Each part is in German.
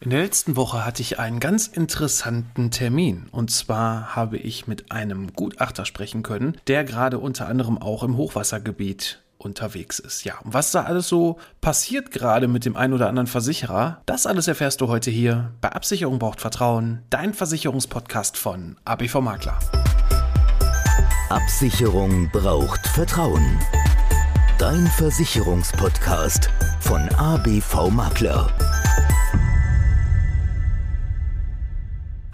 In der letzten Woche hatte ich einen ganz interessanten Termin. Und zwar habe ich mit einem Gutachter sprechen können, der gerade unter anderem auch im Hochwassergebiet unterwegs ist. Ja, was da alles so passiert gerade mit dem einen oder anderen Versicherer, das alles erfährst du heute hier bei Absicherung braucht Vertrauen, dein Versicherungspodcast von ABV Makler. Absicherung braucht Vertrauen. Dein Versicherungspodcast von ABV Makler.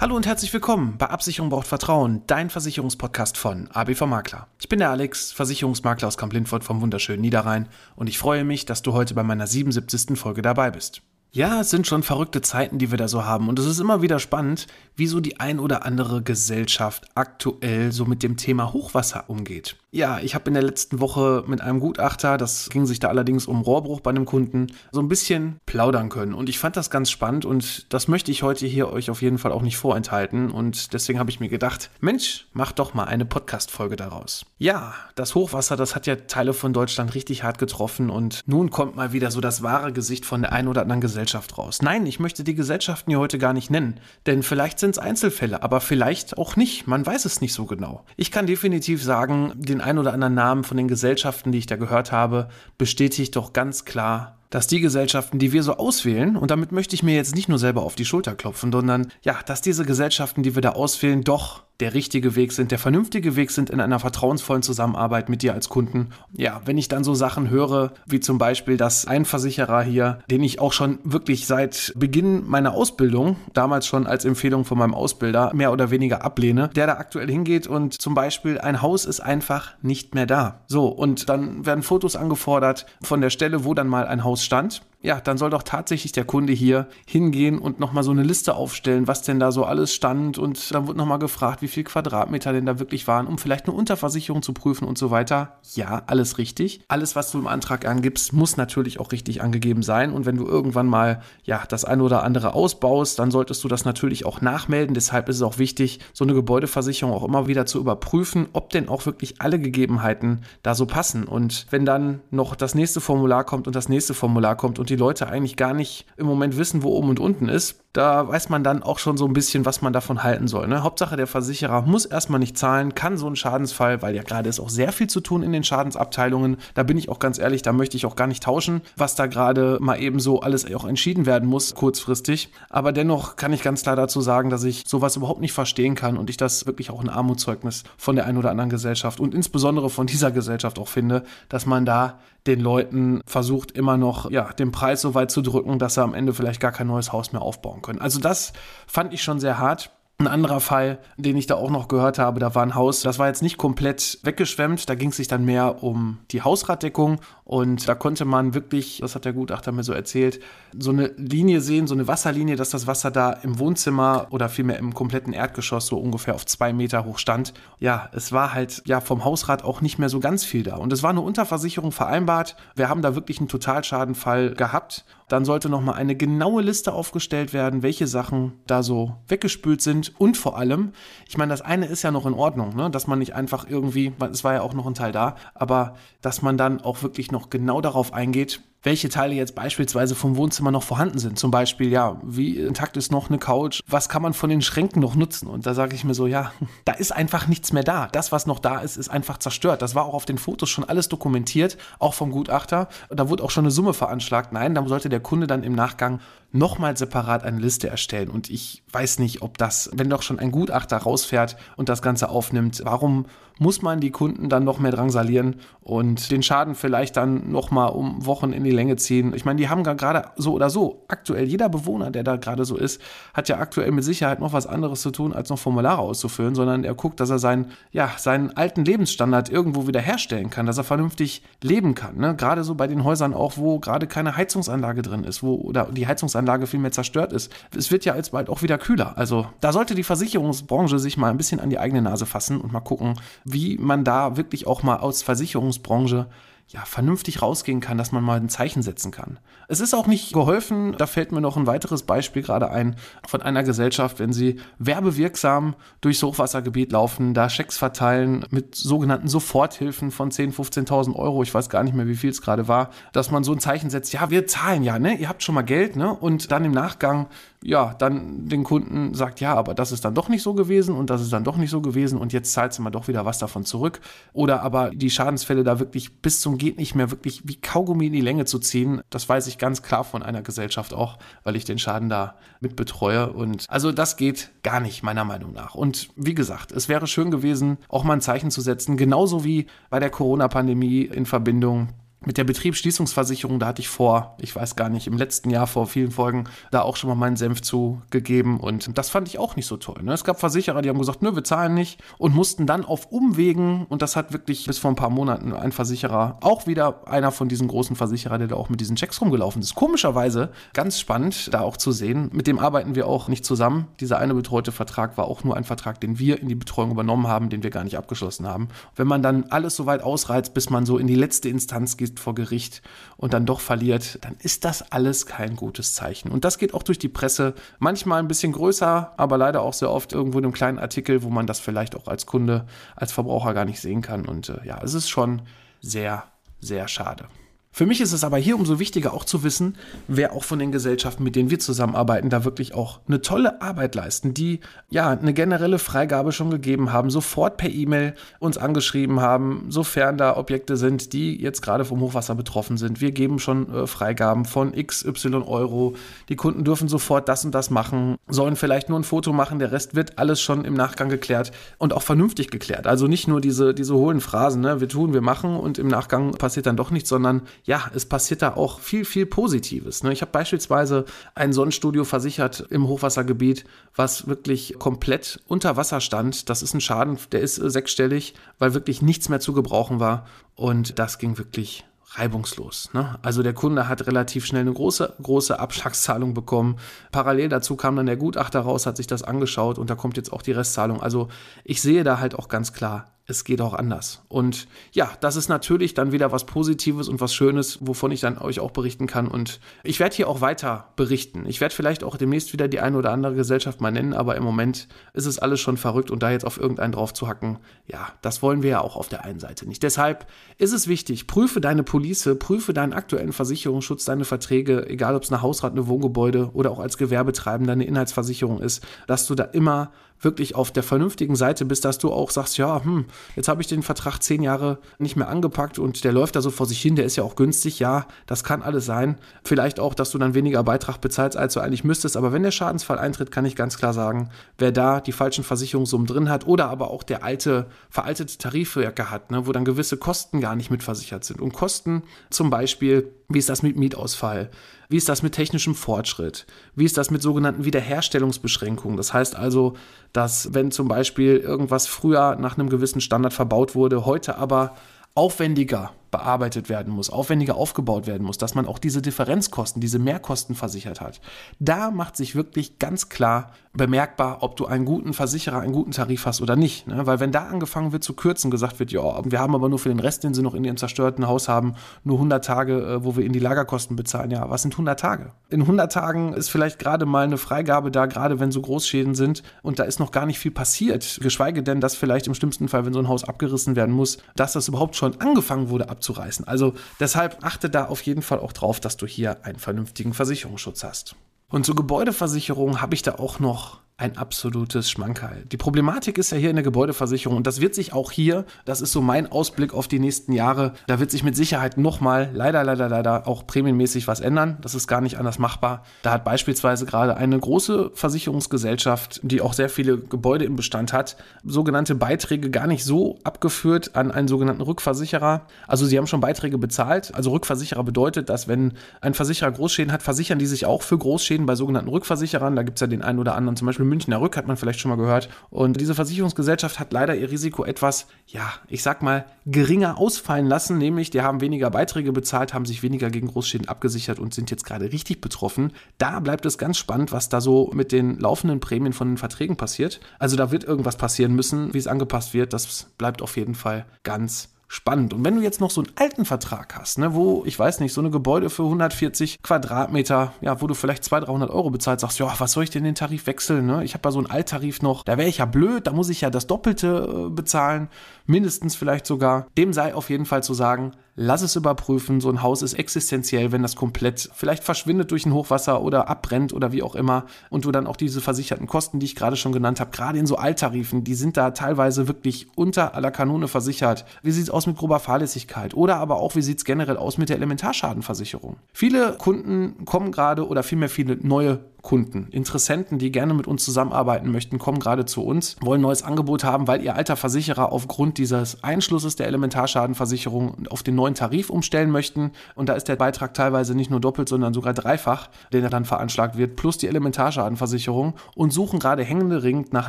Hallo und herzlich willkommen bei Absicherung braucht Vertrauen, dein Versicherungspodcast von ABV Makler. Ich bin der Alex, Versicherungsmakler aus Kamp-Lindfort vom wunderschönen Niederrhein und ich freue mich, dass du heute bei meiner 77. Folge dabei bist. Ja, es sind schon verrückte Zeiten, die wir da so haben. Und es ist immer wieder spannend, wie so die ein oder andere Gesellschaft aktuell so mit dem Thema Hochwasser umgeht. Ja, ich habe in der letzten Woche mit einem Gutachter, das ging sich da allerdings um Rohrbruch bei einem Kunden, so ein bisschen plaudern können. Und ich fand das ganz spannend und das möchte ich heute hier euch auf jeden Fall auch nicht vorenthalten. Und deswegen habe ich mir gedacht, Mensch, mach doch mal eine Podcast-Folge daraus. Ja, das Hochwasser, das hat ja Teile von Deutschland richtig hart getroffen und nun kommt mal wieder so das wahre Gesicht von der einen oder anderen Gesellschaft raus. Nein, ich möchte die Gesellschaften hier heute gar nicht nennen, denn vielleicht sind es Einzelfälle, aber vielleicht auch nicht. Man weiß es nicht so genau. Ich kann definitiv sagen, den den einen oder anderen Namen von den Gesellschaften, die ich da gehört habe, bestätigt doch ganz klar, dass die Gesellschaften, die wir so auswählen, und damit möchte ich mir jetzt nicht nur selber auf die Schulter klopfen, sondern ja, dass diese Gesellschaften, die wir da auswählen, doch der richtige Weg sind, der vernünftige Weg sind in einer vertrauensvollen Zusammenarbeit mit dir als Kunden. Ja, wenn ich dann so Sachen höre, wie zum Beispiel, dass ein Versicherer hier, den ich auch schon wirklich seit Beginn meiner Ausbildung, damals schon als Empfehlung von meinem Ausbilder, mehr oder weniger ablehne, der da aktuell hingeht und zum Beispiel ein Haus ist einfach nicht mehr da. So, und dann werden Fotos angefordert von der Stelle, wo dann mal ein Haus stand ja, dann soll doch tatsächlich der Kunde hier hingehen und nochmal so eine Liste aufstellen, was denn da so alles stand. Und dann wird nochmal gefragt, wie viel Quadratmeter denn da wirklich waren, um vielleicht eine Unterversicherung zu prüfen und so weiter. Ja, alles richtig. Alles, was du im Antrag angibst, muss natürlich auch richtig angegeben sein. Und wenn du irgendwann mal, ja, das eine oder andere ausbaust, dann solltest du das natürlich auch nachmelden. Deshalb ist es auch wichtig, so eine Gebäudeversicherung auch immer wieder zu überprüfen, ob denn auch wirklich alle Gegebenheiten da so passen. Und wenn dann noch das nächste Formular kommt und das nächste Formular kommt und die Leute eigentlich gar nicht im Moment wissen, wo oben und unten ist, da weiß man dann auch schon so ein bisschen, was man davon halten soll. Ne? Hauptsache, der Versicherer muss erstmal nicht zahlen, kann so einen Schadensfall, weil ja gerade ist auch sehr viel zu tun in den Schadensabteilungen. Da bin ich auch ganz ehrlich, da möchte ich auch gar nicht tauschen, was da gerade mal eben so alles auch entschieden werden muss, kurzfristig. Aber dennoch kann ich ganz klar dazu sagen, dass ich sowas überhaupt nicht verstehen kann und ich das wirklich auch ein Armutszeugnis von der einen oder anderen Gesellschaft und insbesondere von dieser Gesellschaft auch finde, dass man da den Leuten versucht immer noch ja, den Preis so weit zu drücken, dass sie am Ende vielleicht gar kein neues Haus mehr aufbauen können. Also das fand ich schon sehr hart. Ein anderer Fall, den ich da auch noch gehört habe, da war ein Haus, das war jetzt nicht komplett weggeschwemmt, da ging es sich dann mehr um die Hausraddeckung und da konnte man wirklich, das hat der Gutachter mir so erzählt, so eine Linie sehen, so eine Wasserlinie, dass das Wasser da im Wohnzimmer oder vielmehr im kompletten Erdgeschoss so ungefähr auf zwei Meter hoch stand. Ja, es war halt ja vom Hausrat auch nicht mehr so ganz viel da und es war eine Unterversicherung vereinbart. Wir haben da wirklich einen Totalschadenfall gehabt dann sollte nochmal eine genaue Liste aufgestellt werden, welche Sachen da so weggespült sind. Und vor allem, ich meine, das eine ist ja noch in Ordnung, ne? dass man nicht einfach irgendwie, es war ja auch noch ein Teil da, aber dass man dann auch wirklich noch genau darauf eingeht, welche Teile jetzt beispielsweise vom Wohnzimmer noch vorhanden sind. Zum Beispiel, ja, wie intakt ist noch eine Couch? Was kann man von den Schränken noch nutzen? Und da sage ich mir so, ja, da ist einfach nichts mehr da. Das, was noch da ist, ist einfach zerstört. Das war auch auf den Fotos schon alles dokumentiert, auch vom Gutachter. Da wurde auch schon eine Summe veranschlagt. Nein, da sollte der Kunde dann im Nachgang nochmal separat eine Liste erstellen. Und ich weiß nicht, ob das, wenn doch schon ein Gutachter rausfährt und das Ganze aufnimmt, warum muss man die Kunden dann noch mehr drangsalieren und den Schaden vielleicht dann nochmal um Wochen in die Länge ziehen. Ich meine, die haben gerade so oder so, aktuell, jeder Bewohner, der da gerade so ist, hat ja aktuell mit Sicherheit noch was anderes zu tun, als noch Formulare auszufüllen, sondern er guckt, dass er seinen, ja, seinen alten Lebensstandard irgendwo wieder herstellen kann, dass er vernünftig leben kann. Ne? Gerade so bei den Häusern auch, wo gerade keine Heizungsanlage drin ist, wo oder die Heizungsanlage vielmehr zerstört ist. Es wird ja jetzt bald auch wieder kühler. Also da sollte die Versicherungsbranche sich mal ein bisschen an die eigene Nase fassen und mal gucken, wie man da wirklich auch mal aus Versicherungsbranche ja, vernünftig rausgehen kann, dass man mal ein Zeichen setzen kann. Es ist auch nicht geholfen, da fällt mir noch ein weiteres Beispiel gerade ein von einer Gesellschaft, wenn sie werbewirksam durchs Hochwassergebiet laufen, da Schecks verteilen mit sogenannten Soforthilfen von 10.000, 15.000 Euro, ich weiß gar nicht mehr, wie viel es gerade war, dass man so ein Zeichen setzt, ja, wir zahlen ja, ne, ihr habt schon mal Geld, ne, und dann im Nachgang ja, dann den Kunden sagt, ja, aber das ist dann doch nicht so gewesen und das ist dann doch nicht so gewesen und jetzt zahlst du mal doch wieder was davon zurück. Oder aber die Schadensfälle da wirklich bis zum geht nicht mehr wirklich wie Kaugummi in die Länge zu ziehen, das weiß ich ganz klar von einer Gesellschaft auch, weil ich den Schaden da mit betreue und also das geht gar nicht meiner Meinung nach. Und wie gesagt, es wäre schön gewesen, auch mal ein Zeichen zu setzen, genauso wie bei der Corona-Pandemie in Verbindung mit der Betriebsschließungsversicherung, da hatte ich vor, ich weiß gar nicht, im letzten Jahr vor vielen Folgen da auch schon mal meinen Senf zugegeben und das fand ich auch nicht so toll. Ne? Es gab Versicherer, die haben gesagt, nö, wir zahlen nicht und mussten dann auf Umwegen und das hat wirklich bis vor ein paar Monaten ein Versicherer, auch wieder einer von diesen großen Versicherer, der da auch mit diesen Checks rumgelaufen ist. Komischerweise, ganz spannend da auch zu sehen, mit dem arbeiten wir auch nicht zusammen. Dieser eine betreute Vertrag war auch nur ein Vertrag, den wir in die Betreuung übernommen haben, den wir gar nicht abgeschlossen haben. Wenn man dann alles so weit ausreizt, bis man so in die letzte Instanz geht, vor Gericht und dann doch verliert, dann ist das alles kein gutes Zeichen. Und das geht auch durch die Presse. Manchmal ein bisschen größer, aber leider auch sehr oft irgendwo in einem kleinen Artikel, wo man das vielleicht auch als Kunde, als Verbraucher gar nicht sehen kann. Und äh, ja, es ist schon sehr, sehr schade. Für mich ist es aber hier umso wichtiger auch zu wissen, wer auch von den Gesellschaften, mit denen wir zusammenarbeiten, da wirklich auch eine tolle Arbeit leisten, die ja eine generelle Freigabe schon gegeben haben, sofort per E-Mail uns angeschrieben haben, sofern da Objekte sind, die jetzt gerade vom Hochwasser betroffen sind. Wir geben schon äh, Freigaben von XY Euro. Die Kunden dürfen sofort das und das machen, sollen vielleicht nur ein Foto machen, der Rest wird alles schon im Nachgang geklärt und auch vernünftig geklärt. Also nicht nur diese, diese hohlen Phrasen, ne? wir tun, wir machen und im Nachgang passiert dann doch nichts, sondern ja, es passiert da auch viel, viel Positives. Ne? Ich habe beispielsweise ein Sonnenstudio versichert im Hochwassergebiet, was wirklich komplett unter Wasser stand. Das ist ein Schaden, der ist äh, sechsstellig, weil wirklich nichts mehr zu gebrauchen war. Und das ging wirklich reibungslos. Ne? Also der Kunde hat relativ schnell eine große, große Abschlagszahlung bekommen. Parallel dazu kam dann der Gutachter raus, hat sich das angeschaut und da kommt jetzt auch die Restzahlung. Also ich sehe da halt auch ganz klar, es geht auch anders. Und ja, das ist natürlich dann wieder was Positives und was Schönes, wovon ich dann euch auch berichten kann. Und ich werde hier auch weiter berichten. Ich werde vielleicht auch demnächst wieder die eine oder andere Gesellschaft mal nennen, aber im Moment ist es alles schon verrückt und da jetzt auf irgendeinen drauf zu hacken, ja, das wollen wir ja auch auf der einen Seite nicht. Deshalb ist es wichtig, prüfe deine Police, prüfe deinen aktuellen Versicherungsschutz, deine Verträge, egal ob es eine Hausrat, eine Wohngebäude oder auch als Gewerbetreibender eine Inhaltsversicherung ist, dass du da immer wirklich auf der vernünftigen Seite bist, dass du auch sagst, ja, hm, jetzt habe ich den Vertrag zehn Jahre nicht mehr angepackt und der läuft da so vor sich hin, der ist ja auch günstig, ja, das kann alles sein. Vielleicht auch, dass du dann weniger Beitrag bezahlst, als du eigentlich müsstest, aber wenn der Schadensfall eintritt, kann ich ganz klar sagen, wer da die falschen Versicherungssummen drin hat oder aber auch der alte, veraltete Tarifwerke hat, ne, wo dann gewisse Kosten gar nicht mitversichert sind. Und Kosten zum Beispiel, wie ist das mit Mietausfall? Wie ist das mit technischem Fortschritt? Wie ist das mit sogenannten Wiederherstellungsbeschränkungen? Das heißt also, dass wenn zum Beispiel irgendwas früher nach einem gewissen Standard verbaut wurde, heute aber aufwendiger bearbeitet werden muss, aufwendiger aufgebaut werden muss, dass man auch diese Differenzkosten, diese Mehrkosten versichert hat. Da macht sich wirklich ganz klar bemerkbar, ob du einen guten Versicherer, einen guten Tarif hast oder nicht. Ne? Weil wenn da angefangen wird zu kürzen, gesagt wird, ja, wir haben aber nur für den Rest, den sie noch in ihrem zerstörten Haus haben, nur 100 Tage, äh, wo wir in die Lagerkosten bezahlen. Ja, was sind 100 Tage? In 100 Tagen ist vielleicht gerade mal eine Freigabe da, gerade wenn so Großschäden sind und da ist noch gar nicht viel passiert. Geschweige denn, dass vielleicht im schlimmsten Fall, wenn so ein Haus abgerissen werden muss, dass das überhaupt schon angefangen wurde abzureißen. Also deshalb achte da auf jeden Fall auch drauf, dass du hier einen vernünftigen Versicherungsschutz hast. Und zur Gebäudeversicherung habe ich da auch noch ein absolutes Schmankerl. Die Problematik ist ja hier in der Gebäudeversicherung und das wird sich auch hier, das ist so mein Ausblick auf die nächsten Jahre, da wird sich mit Sicherheit nochmal leider, leider, leider auch prämienmäßig was ändern. Das ist gar nicht anders machbar. Da hat beispielsweise gerade eine große Versicherungsgesellschaft, die auch sehr viele Gebäude im Bestand hat, sogenannte Beiträge gar nicht so abgeführt an einen sogenannten Rückversicherer. Also sie haben schon Beiträge bezahlt. Also Rückversicherer bedeutet, dass wenn ein Versicherer Großschäden hat, versichern die sich auch für Großschäden bei sogenannten Rückversicherern. Da gibt es ja den einen oder anderen, zum Beispiel Münchner Rück, hat man vielleicht schon mal gehört. Und diese Versicherungsgesellschaft hat leider ihr Risiko etwas, ja, ich sag mal, geringer ausfallen lassen, nämlich die haben weniger Beiträge bezahlt, haben sich weniger gegen Großschäden abgesichert und sind jetzt gerade richtig betroffen. Da bleibt es ganz spannend, was da so mit den laufenden Prämien von den Verträgen passiert. Also da wird irgendwas passieren müssen, wie es angepasst wird. Das bleibt auf jeden Fall ganz spannend. Und wenn du jetzt noch so einen alten Vertrag hast, ne, wo, ich weiß nicht, so eine Gebäude für 140 Quadratmeter, ja, wo du vielleicht 200, 300 Euro bezahlst, sagst, ja, was soll ich denn den Tarif wechseln? Ne? Ich habe ja so einen Alttarif noch, da wäre ich ja blöd, da muss ich ja das Doppelte äh, bezahlen, mindestens vielleicht sogar. Dem sei auf jeden Fall zu sagen, lass es überprüfen. So ein Haus ist existenziell, wenn das komplett vielleicht verschwindet durch ein Hochwasser oder abbrennt oder wie auch immer und du dann auch diese versicherten Kosten, die ich gerade schon genannt habe, gerade in so Alttarifen, die sind da teilweise wirklich unter aller Kanone versichert. Wie sieht es aus mit grober Fahrlässigkeit? Oder aber auch, wie sieht es generell aus mit der Elementarschadenversicherung? Viele Kunden kommen gerade oder vielmehr viele neue Kunden, Interessenten, die gerne mit uns zusammenarbeiten möchten, kommen gerade zu uns, wollen ein neues Angebot haben, weil ihr alter Versicherer aufgrund dieses Einschlusses der Elementarschadenversicherung auf den neuen Tarif umstellen möchten. Und da ist der Beitrag teilweise nicht nur doppelt, sondern sogar dreifach, den er dann veranschlagt wird, plus die Elementarschadenversicherung und suchen gerade händeringend nach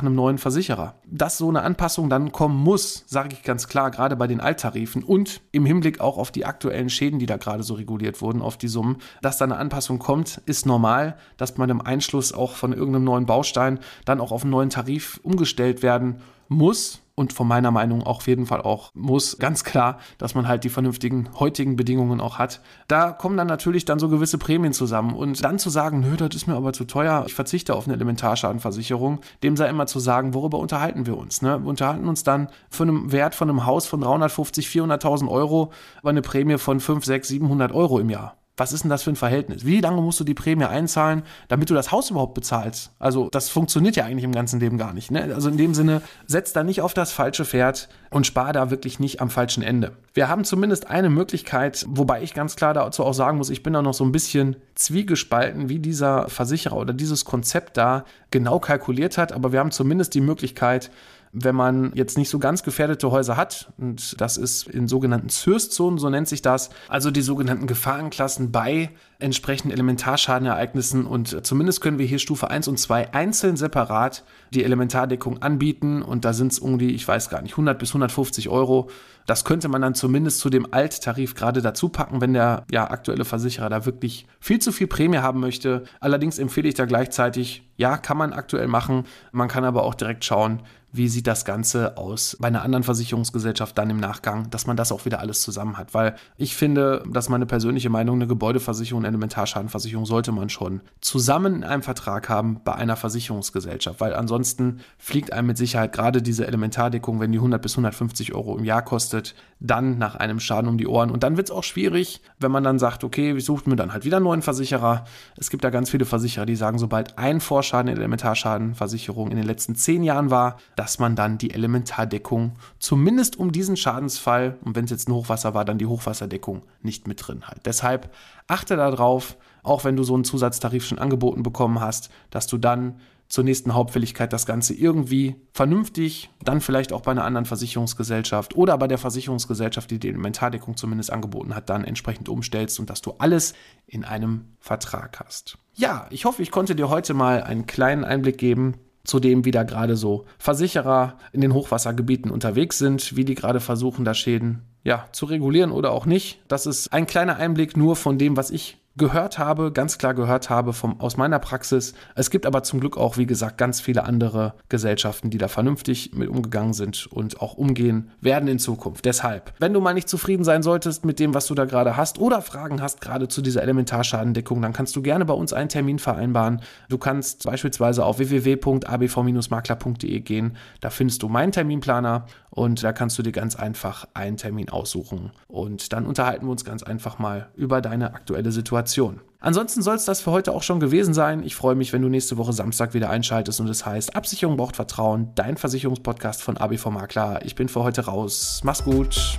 einem neuen Versicherer. Dass so eine Anpassung dann kommen muss, sage ich ganz klar, gerade bei den Alttarifen und im Hinblick auch auf die aktuellen Schäden, die da gerade so reguliert wurden, auf die Summen, dass da eine Anpassung kommt, ist normal, dass man im Einschluss auch von irgendeinem neuen Baustein dann auch auf einen neuen Tarif umgestellt werden muss und von meiner Meinung auch auf jeden Fall auch muss, ganz klar, dass man halt die vernünftigen heutigen Bedingungen auch hat. Da kommen dann natürlich dann so gewisse Prämien zusammen und dann zu sagen, nö, das ist mir aber zu teuer, ich verzichte auf eine Elementarschadenversicherung, dem sei immer zu sagen, worüber unterhalten wir uns? Ne? Wir unterhalten uns dann für einen Wert von einem Haus von 350, 400.000 Euro über eine Prämie von 5, 6, 700 Euro im Jahr was ist denn das für ein Verhältnis? Wie lange musst du die Prämie einzahlen, damit du das Haus überhaupt bezahlst? Also das funktioniert ja eigentlich im ganzen Leben gar nicht. Ne? Also in dem Sinne, setz da nicht auf das falsche Pferd und spar da wirklich nicht am falschen Ende. Wir haben zumindest eine Möglichkeit, wobei ich ganz klar dazu auch sagen muss, ich bin da noch so ein bisschen zwiegespalten, wie dieser Versicherer oder dieses Konzept da genau kalkuliert hat, aber wir haben zumindest die Möglichkeit, wenn man jetzt nicht so ganz gefährdete Häuser hat, und das ist in sogenannten CIRS-Zonen, so nennt sich das, also die sogenannten Gefahrenklassen bei entsprechenden Elementarschadenereignissen und zumindest können wir hier Stufe 1 und 2 einzeln separat die Elementardeckung anbieten und da sind es um die, ich weiß gar nicht, 100 bis 150 Euro. Das könnte man dann zumindest zu dem Alttarif gerade dazu packen, wenn der ja, aktuelle Versicherer da wirklich viel zu viel Prämie haben möchte. Allerdings empfehle ich da gleichzeitig, ja, kann man aktuell machen. Man kann aber auch direkt schauen, wie sieht das Ganze aus bei einer anderen Versicherungsgesellschaft dann im Nachgang, dass man das auch wieder alles zusammen hat. Weil ich finde, dass meine persönliche Meinung, eine Gebäudeversicherung, eine Elementarschadenversicherung sollte man schon zusammen in einem Vertrag haben bei einer Versicherungsgesellschaft. Weil ansonsten fliegt einem mit Sicherheit gerade diese Elementardeckung, wenn die 100 bis 150 Euro im Jahr kostet, dann nach einem Schaden um die Ohren. Und dann wird es auch schwierig, wenn man dann sagt, okay, wir suchen mir dann halt wieder einen neuen Versicherer. Es gibt da ganz viele Versicherer, die sagen, sobald ein Vorschaden in der Elementarschadenversicherung in den letzten zehn Jahren war, dass man dann die Elementardeckung zumindest um diesen Schadensfall, und wenn es jetzt ein Hochwasser war, dann die Hochwasserdeckung nicht mit drin hat. Deshalb achte darauf, auch wenn du so einen Zusatztarif schon angeboten bekommen hast, dass du dann zur nächsten Hauptfälligkeit das Ganze irgendwie vernünftig, dann vielleicht auch bei einer anderen Versicherungsgesellschaft oder bei der Versicherungsgesellschaft, die die Elementardeckung zumindest angeboten hat, dann entsprechend umstellst und dass du alles in einem Vertrag hast. Ja, ich hoffe, ich konnte dir heute mal einen kleinen Einblick geben, Zudem, wie da gerade so Versicherer in den Hochwassergebieten unterwegs sind, wie die gerade versuchen, da Schäden ja, zu regulieren oder auch nicht. Das ist ein kleiner Einblick nur von dem, was ich gehört habe, ganz klar gehört habe vom, aus meiner Praxis. Es gibt aber zum Glück auch, wie gesagt, ganz viele andere Gesellschaften, die da vernünftig mit umgegangen sind und auch umgehen werden in Zukunft. Deshalb, wenn du mal nicht zufrieden sein solltest mit dem, was du da gerade hast oder Fragen hast gerade zu dieser Elementarschadendeckung, dann kannst du gerne bei uns einen Termin vereinbaren. Du kannst beispielsweise auf www.abv-makler.de gehen. Da findest du meinen Terminplaner und da kannst du dir ganz einfach einen Termin aussuchen. Und dann unterhalten wir uns ganz einfach mal über deine aktuelle Situation Innovation. Ansonsten soll es das für heute auch schon gewesen sein. Ich freue mich, wenn du nächste Woche Samstag wieder einschaltest und es heißt Absicherung braucht Vertrauen, dein Versicherungspodcast von ABV Makler. Ich bin für heute raus. Mach's gut.